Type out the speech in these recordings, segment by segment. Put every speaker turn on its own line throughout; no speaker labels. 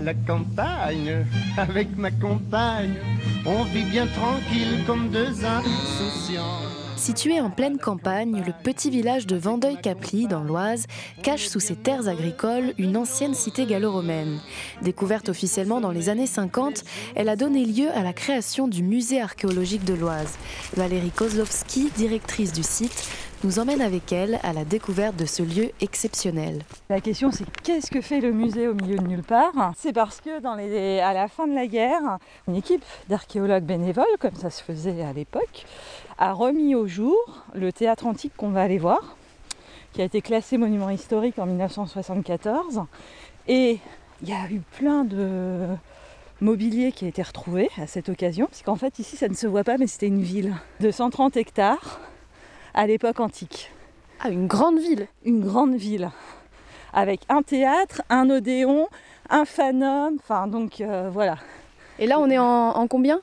la campagne avec ma compagne. On vit bien tranquille comme deux insouciants.
Situé en pleine campagne, le petit village de Vendeuil-Caply, dans l'Oise, cache sous ses terres agricoles une ancienne cité gallo-romaine. Découverte officiellement dans les années 50, elle a donné lieu à la création du musée archéologique de l'Oise. Valérie Kozlowski, directrice du site, nous emmène avec elle à la découverte de ce lieu exceptionnel.
La question c'est qu'est-ce que fait le musée au milieu de nulle part? C'est parce que à la fin de la guerre, une équipe d'archéologues bénévoles, comme ça se faisait à l'époque, a remis au jour le théâtre antique qu'on va aller voir, qui a été classé monument historique en 1974. Et il y a eu plein de mobilier qui a été retrouvé à cette occasion, parce qu'en fait ici ça ne se voit pas, mais c'était une ville de 130 hectares à l'époque antique.
Ah, une grande ville
Une grande ville. Avec un théâtre, un odéon, un fanum, enfin donc euh, voilà.
Et là, on est en, combien?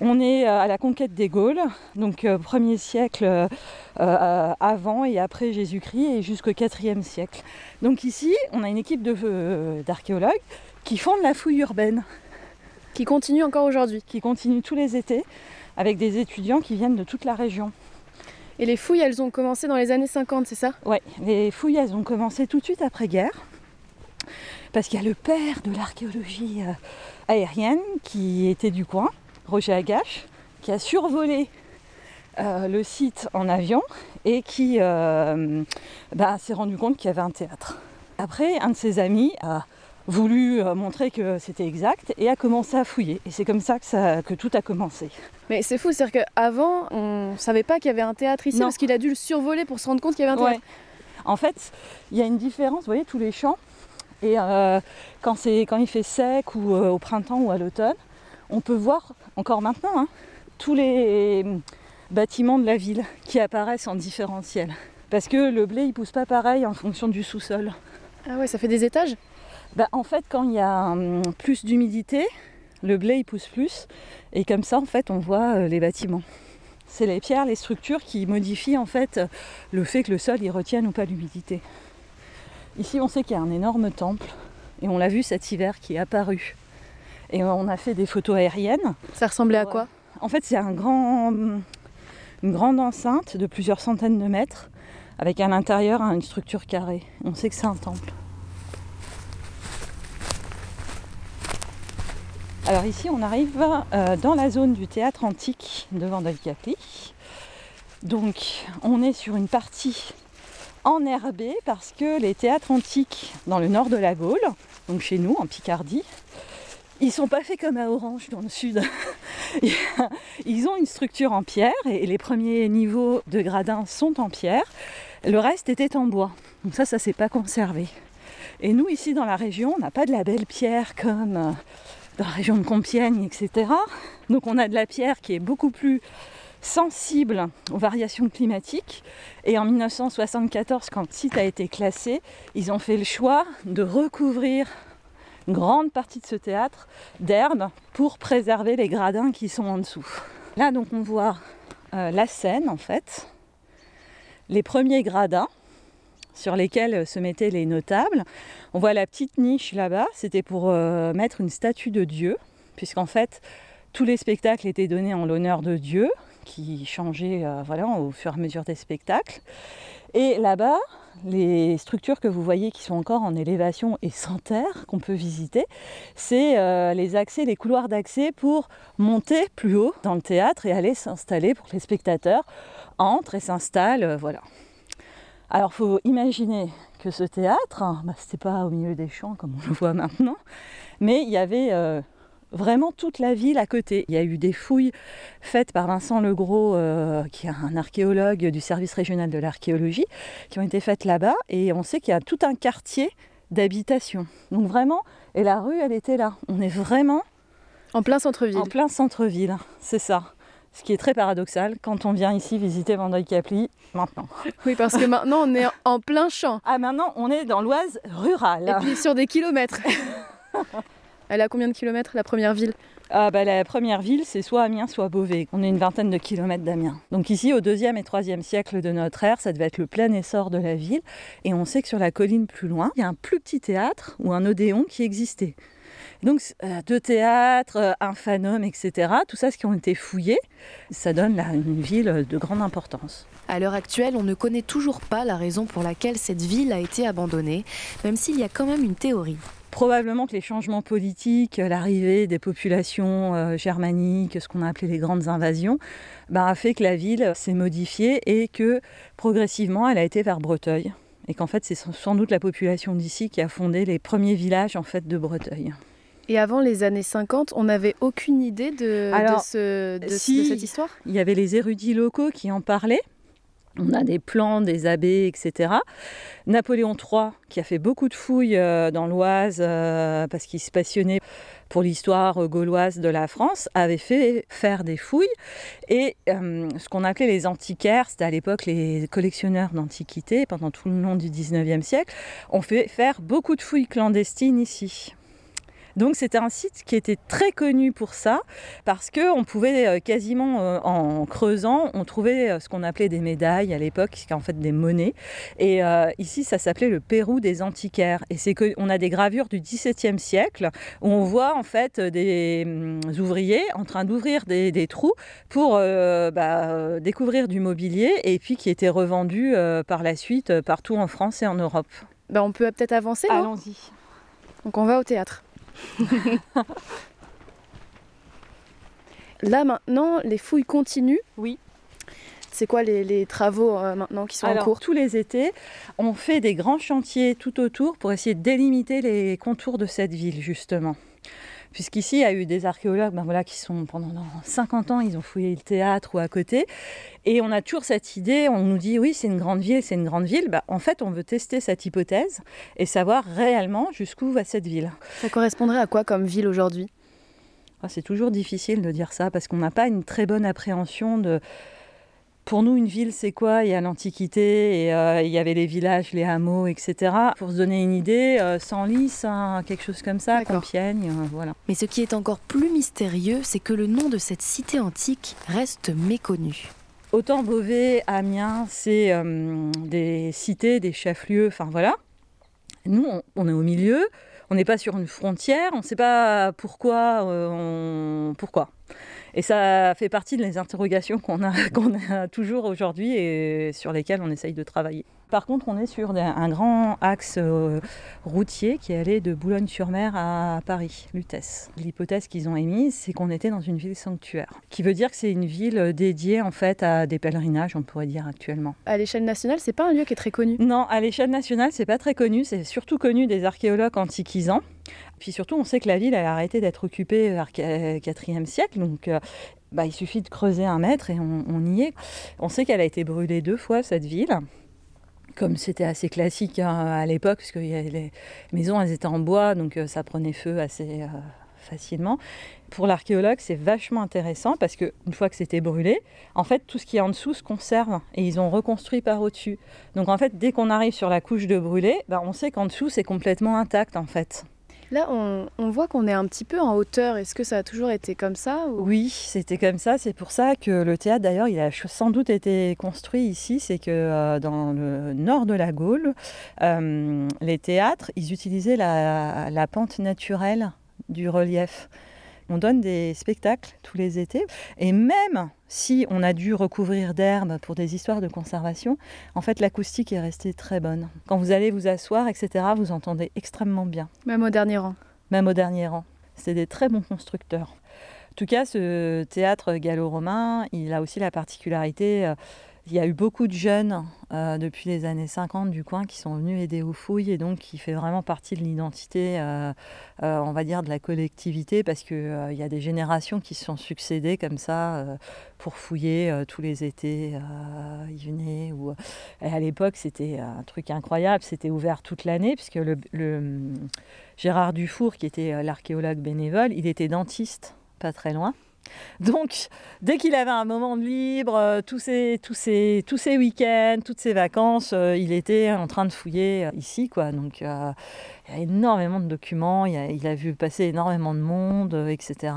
On est euh, à la conquête des Gaules, donc euh, premier siècle avant et après Jésus-Christ et jusqu'au 4e siècle. Donc ici, on a une équipe d'archéologues qui font de la fouille urbaine.
Qui continue encore aujourd'hui
Qui continue tous les étés avec des étudiants qui viennent de toute la région.
Et les fouilles, elles ont commencé dans les années 50, c'est ça?
Oui, les fouilles, elles ont commencé tout de suite après-guerre. Parce qu'il y a le père de l'archéologie euh, aérienne qui était du coin, Roger Agache, qui a survolé euh, le site en avion et qui euh, bah, s'est rendu compte qu'il y avait un théâtre. Après, un de ses amis a voulu euh, montrer que c'était exact et a commencé à fouiller. Et c'est comme ça que, ça que, tout a commencé.
Mais c'est fou, c'est-à-dire qu'avant, on ne savait pas qu'il y avait un théâtre ici parce qu'il a dû le survoler pour se rendre compte qu'il y avait un théâtre.
En fait, il y a une différence, vous voyez, tous les champs. Et euh, quand, quand il fait sec ou euh, au printemps ou à l'automne, on peut voir encore maintenant hein, tous les bâtiments de la ville qui apparaissent en différentiel. Parce que le blé, il pousse pas pareil en fonction du sous-sol.
Ah ouais, ça fait des étages?
Bah, en fait, quand il y a hum, plus d'humidité, le blé il pousse plus. Et comme ça, en fait, on voit euh, les bâtiments. C'est les pierres, les structures qui modifient en fait le fait que le sol il retienne ou pas l'humidité. Ici, on sait qu'il y a un énorme temple et on l'a vu cet hiver qui est apparu. Et on a fait des photos aériennes.
Ça ressemblait à quoi?
En fait, c'est un grand, hum, une grande enceinte de plusieurs centaines de mètres avec à l'intérieur une structure carrée. On sait que c'est un temple. Alors ici, on arrive euh, dans la zone du théâtre antique de Vendeuil-Caply. Donc, on est sur une partie enherbée parce que les théâtres antiques dans le nord de la Gaule, donc chez nous en Picardie, ils sont pas faits comme à Orange dans le sud. Ils ont une structure en pierre et les premiers niveaux de gradins sont en pierre. Le reste était en bois. Donc ça, ça s'est pas conservé. Et nous, ici dans la région, on n'a pas de la belle pierre comme euh, dans la région de Compiègne, etc. Donc on a de la pierre qui est beaucoup plus sensible aux variations climatiques. Et en 1974, quand le site a été classé, ils ont fait le choix de recouvrir une grande partie de ce théâtre d'herbe pour préserver les gradins qui sont en dessous. Là, donc, on voit euh, la Seine, en fait, les premiers gradins sur lesquels se mettaient les notables. On voit la petite niche là-bas, c'était pour euh, mettre une statue de Dieu, puisqu'en fait tous les spectacles étaient donnés en l'honneur de Dieu, qui changeait euh, voilà, au fur et à mesure des spectacles. Et là-bas, les structures que vous voyez qui sont encore en élévation et sans terre, qu'on peut visiter, c'est euh, les accès, les couloirs d'accès pour monter plus haut dans le théâtre et aller s'installer pour que les spectateurs entrent et s'installent. voilà. Alors, faut imaginer que ce théâtre, bah, c'était pas au milieu des champs comme on le voit maintenant, mais il y avait euh, vraiment toute la ville à côté. Il y a eu des fouilles faites par Vincent Legros, euh, qui est un archéologue du service régional de l'archéologie, qui ont été faites là-bas, et on sait qu'il y a tout un quartier d'habitation. Donc vraiment, et la rue, elle était là. On est vraiment
en plein centre-ville. En
plein centre-ville, c'est ça. Ce qui est très paradoxal quand on vient ici visiter Vendeuil-Caply maintenant.
Oui, parce que maintenant on est en plein champ.
Ah, maintenant on est dans l'Oise rurale.
Et puis sur des kilomètres. Elle a combien de kilomètres la première ville?
Ah bah, La première ville, c'est soit Amiens, soit Beauvais. On est une vingtaine de kilomètres d'Amiens. Donc ici, au deuxième et troisième siècle de notre ère, ça devait être le plein essor de la ville. Et on sait que sur la colline plus loin, il y a un plus petit théâtre ou un odéon qui existait. Donc euh, deux théâtres, euh, un fanum, etc. Tout ça, ce qui ont été fouillés, ça donne là une ville de grande importance.
À l'heure actuelle, on ne connaît toujours pas la raison pour laquelle cette ville a été abandonnée, même s'il y a quand même une théorie.
Probablement que les changements politiques, l'arrivée des populations euh, germaniques, ce qu'on a appelé les grandes invasions, ben, a fait que la ville s'est modifiée et que progressivement elle a été vers Breteuil. Et qu'en fait c'est sans doute la population d'ici qui a fondé les premiers villages en fait de Breteuil.
Et avant les années 50, on n'avait aucune idée de, de cette histoire?
Il y avait les érudits locaux qui en parlaient. On a des plans des abbés, etc. Napoléon III, qui a fait beaucoup de fouilles euh, dans l'Oise euh, parce qu'il se passionnait pour l'histoire gauloise de la France, avait fait faire des fouilles. Et euh, ce qu'on appelait les antiquaires, c'était à l'époque les collectionneurs d'antiquités pendant tout le long du 19e siècle, ont fait faire beaucoup de fouilles clandestines ici. Donc c'était un site qui était très connu pour ça, parce qu'on pouvait euh, quasiment, euh, en creusant, on trouvait euh, ce qu'on appelait des médailles à l'époque, qui en fait des monnaies. Et ici, ça s'appelait le Pérou des antiquaires. Et c'est qu'on a des gravures du XVIIe siècle, où on voit en fait des hum, ouvriers en train d'ouvrir des, trous pour bah, découvrir du mobilier, et puis qui était revendu par la suite partout en France et en Europe.
Bah, on peut peut-être avancer,
Allons-y.
Donc on va au théâtre. Là maintenant, les fouilles continuent.
Oui.
C'est quoi les, travaux euh, maintenant qui sont en cours
Tous les étés, on fait des grands chantiers tout autour pour essayer de délimiter les contours de cette ville, justement. Puisqu'ici, il y a eu des archéologues ben voilà, qui sont pendant 50 ans, ils ont fouillé le théâtre ou à côté. Et on a toujours cette idée, on nous dit oui, c'est une grande ville, c'est une grande ville. Ben, en fait, on veut tester cette hypothèse et savoir réellement jusqu'où va cette ville.
Ça correspondrait à quoi comme ville aujourd'hui?
Ah, C'est toujours difficile de dire ça parce qu'on n'a pas une très bonne appréhension de pour nous, une ville, c'est quoi? Il y a l'Antiquité, et euh, il y avait les villages, les hameaux, etc. Pour se donner une idée, euh, Senlis, hein, quelque chose comme ça, Compiègne, euh, voilà.
Mais ce qui est encore plus mystérieux, c'est que le nom de cette cité antique reste méconnu.
Autant Beauvais, Amiens, c'est des cités, des chefs-lieux, enfin voilà. Nous, on, est au milieu, on n'est pas sur une frontière, on ne sait pas pourquoi. on... Pourquoi et ça fait partie des interrogations qu'on a, qu'on a toujours aujourd'hui et sur lesquelles on essaye de travailler. Par contre, on est sur un grand axe euh, routier qui allait de Boulogne-sur-Mer à Paris, Lutèce. L'hypothèse qu'ils ont émise, c'est qu'on était dans une ville sanctuaire, qui veut dire que c'est une ville dédiée en fait à des pèlerinages, on pourrait dire actuellement.
À l'échelle nationale, c'est pas un lieu qui est très connu?
Non, à l'échelle nationale, c'est pas très connu. C'est surtout connu des archéologues antiquisants. Puis surtout, on sait que la ville a arrêté d'être occupée vers le 4e siècle, donc euh, bah, il suffit de creuser un mètre et on, y est. On sait qu'elle a été brûlée deux fois, cette ville comme c'était assez classique hein, à l'époque, parce que les maisons elles étaient en bois, donc euh, ça prenait feu assez euh, facilement. Pour l'archéologue, c'est vachement intéressant parce qu'une fois que c'était brûlé, en fait, tout ce qui est en dessous se conserve et ils ont reconstruit par au-dessus. Donc en fait, dès qu'on arrive sur la couche de brûlé, bah, on sait qu'en dessous c'est complètement intact en fait.
Là, on, voit qu'on est un petit peu en hauteur. Est-ce que ça a toujours été comme ça
Oui, c'était comme ça. C'est pour ça que le théâtre, d'ailleurs, il a sans doute été construit ici. C'est que euh, dans le nord de la Gaule, euh, les théâtres, ils utilisaient la pente naturelle du relief. On donne des spectacles tous les étés. Et même si on a dû recouvrir d'herbe pour des histoires de conservation, en fait l'acoustique est restée très bonne. Quand vous allez vous asseoir, etc., vous entendez extrêmement bien.
Même au dernier rang.
Même au dernier rang. C'est des très bons constructeurs. En tout cas, ce théâtre gallo-romain, il a aussi la particularité euh, il y a eu beaucoup de jeunes euh, depuis les années 50 du coin qui sont venus aider aux fouilles et donc qui fait vraiment partie de l'identité, euh, euh, on va dire, de la collectivité parce qu'il il y a des générations qui se sont succédées comme ça pour fouiller tous les étés. ils venaient. Ou... à l'époque, c'était un truc incroyable. C'était ouvert toute l'année puisque le Gérard Dufour, qui était l'archéologue bénévole, il était dentiste pas très loin. Donc, dès qu'il avait un moment de libre, euh, tous ses, tous ces, tous ces week-ends, toutes ses vacances, euh, il était en train de fouiller euh, ici. Quoi. Donc, il y a énormément de documents, il a, vu passer énormément de monde, etc.,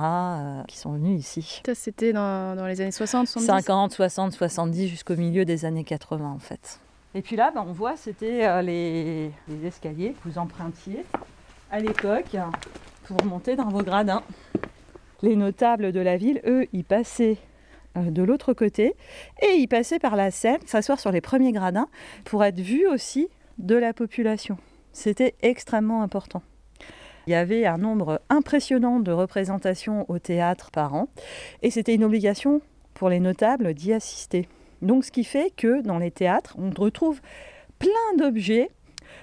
qui sont venus ici.
Ça, c'était dans, dans, les années 60, 70
50, 60, 70, jusqu'au milieu des années 80, en fait. Et puis là, ben, on voit, c'était les, les escaliers que vous empruntiez à l'époque pour monter dans vos gradins. Les notables de la ville, eux, ils passaient euh, de l'autre côté et ils passaient par la Seine, s'asseoir sur les premiers gradins pour être vus aussi de la population. C'était extrêmement important. Il y avait un nombre impressionnant de représentations au théâtre par an et c'était une obligation pour les notables d'y assister. Donc ce qui fait que dans les théâtres, on retrouve plein d'objets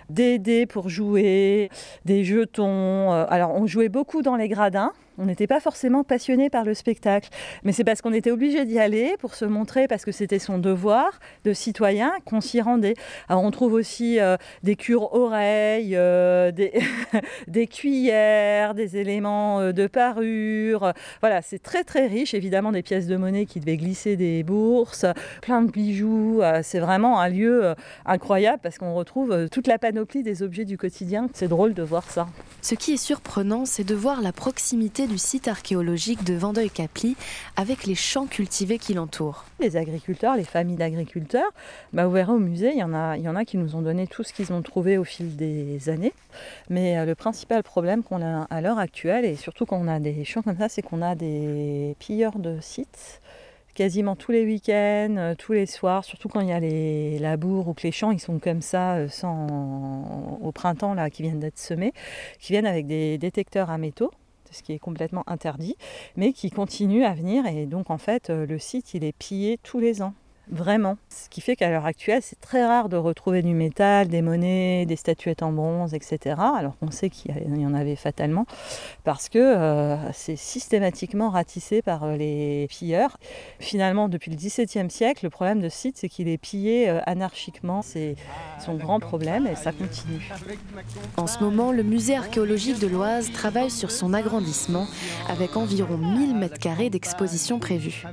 des dés pour jouer, des jetons. Euh, alors on jouait beaucoup dans les gradins, on n'était pas forcément passionné par le spectacle, mais c'est parce qu'on était obligé d'y aller pour se montrer, parce que c'était son devoir de citoyen qu'on s'y rendait. Alors on trouve aussi euh, des cures-oreilles, euh, des, cuillères, des éléments euh, de parure. Voilà, c'est très très riche, évidemment des pièces de monnaie qui devaient glisser des bourses, plein de bijoux. c'est vraiment un lieu incroyable parce qu'on retrouve toute la panoplie des objets du quotidien. C'est drôle de voir ça.
Ce qui est surprenant, c'est de voir la proximité du site archéologique de Vandeuil-Caply avec les champs cultivés qui l'entourent.
Les agriculteurs, les familles d'agriculteurs, bah, vous verrez au musée, il y, en a, il y en a qui nous ont donné tout ce qu'ils ont trouvé au fil des années. Mais euh, le principal problème qu'on a à l'heure actuelle, et surtout quand on a des champs comme ça, c'est qu'on a des pilleurs de sites quasiment tous les week-ends, euh, tous les soirs, surtout quand il y a les labours ou que les champs ils sont comme ça euh, au printemps là qui viennent d'être semés, qui viennent avec des détecteurs à métaux ce qui est complètement interdit, mais qui continue à venir. Et donc, en fait, euh, le site, il est pillé tous les ans vraiment. Ce qui fait qu'à l'heure actuelle, c'est très rare de retrouver du métal, des monnaies, des statuettes en bronze, etc. Alors qu'on sait qu'il y en avait fatalement, parce que euh, c'est systématiquement ratissé par euh, les pilleurs. Finalement, depuis le XVIIe siècle, le problème de site, c'est qu'il est pillé euh, anarchiquement. C'est son grand problème et ça continue.
En ce moment, le musée archéologique de l'Oise travaille sur son agrandissement avec environ 1000 m2 d'exposition prévue.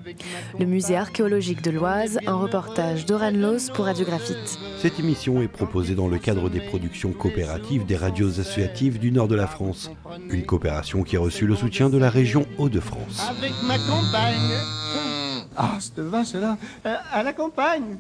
Le musée archéologique de l'Oise un reportage d'Oran Loos pour Radiographite.
Cette émission est proposée dans le cadre des productions coopératives des radios associatives du nord de la France. Une coopération qui a reçu le soutien de la région Hauts-de-France.
Avec ma compagne. Ah, cette vache là, à la campagne.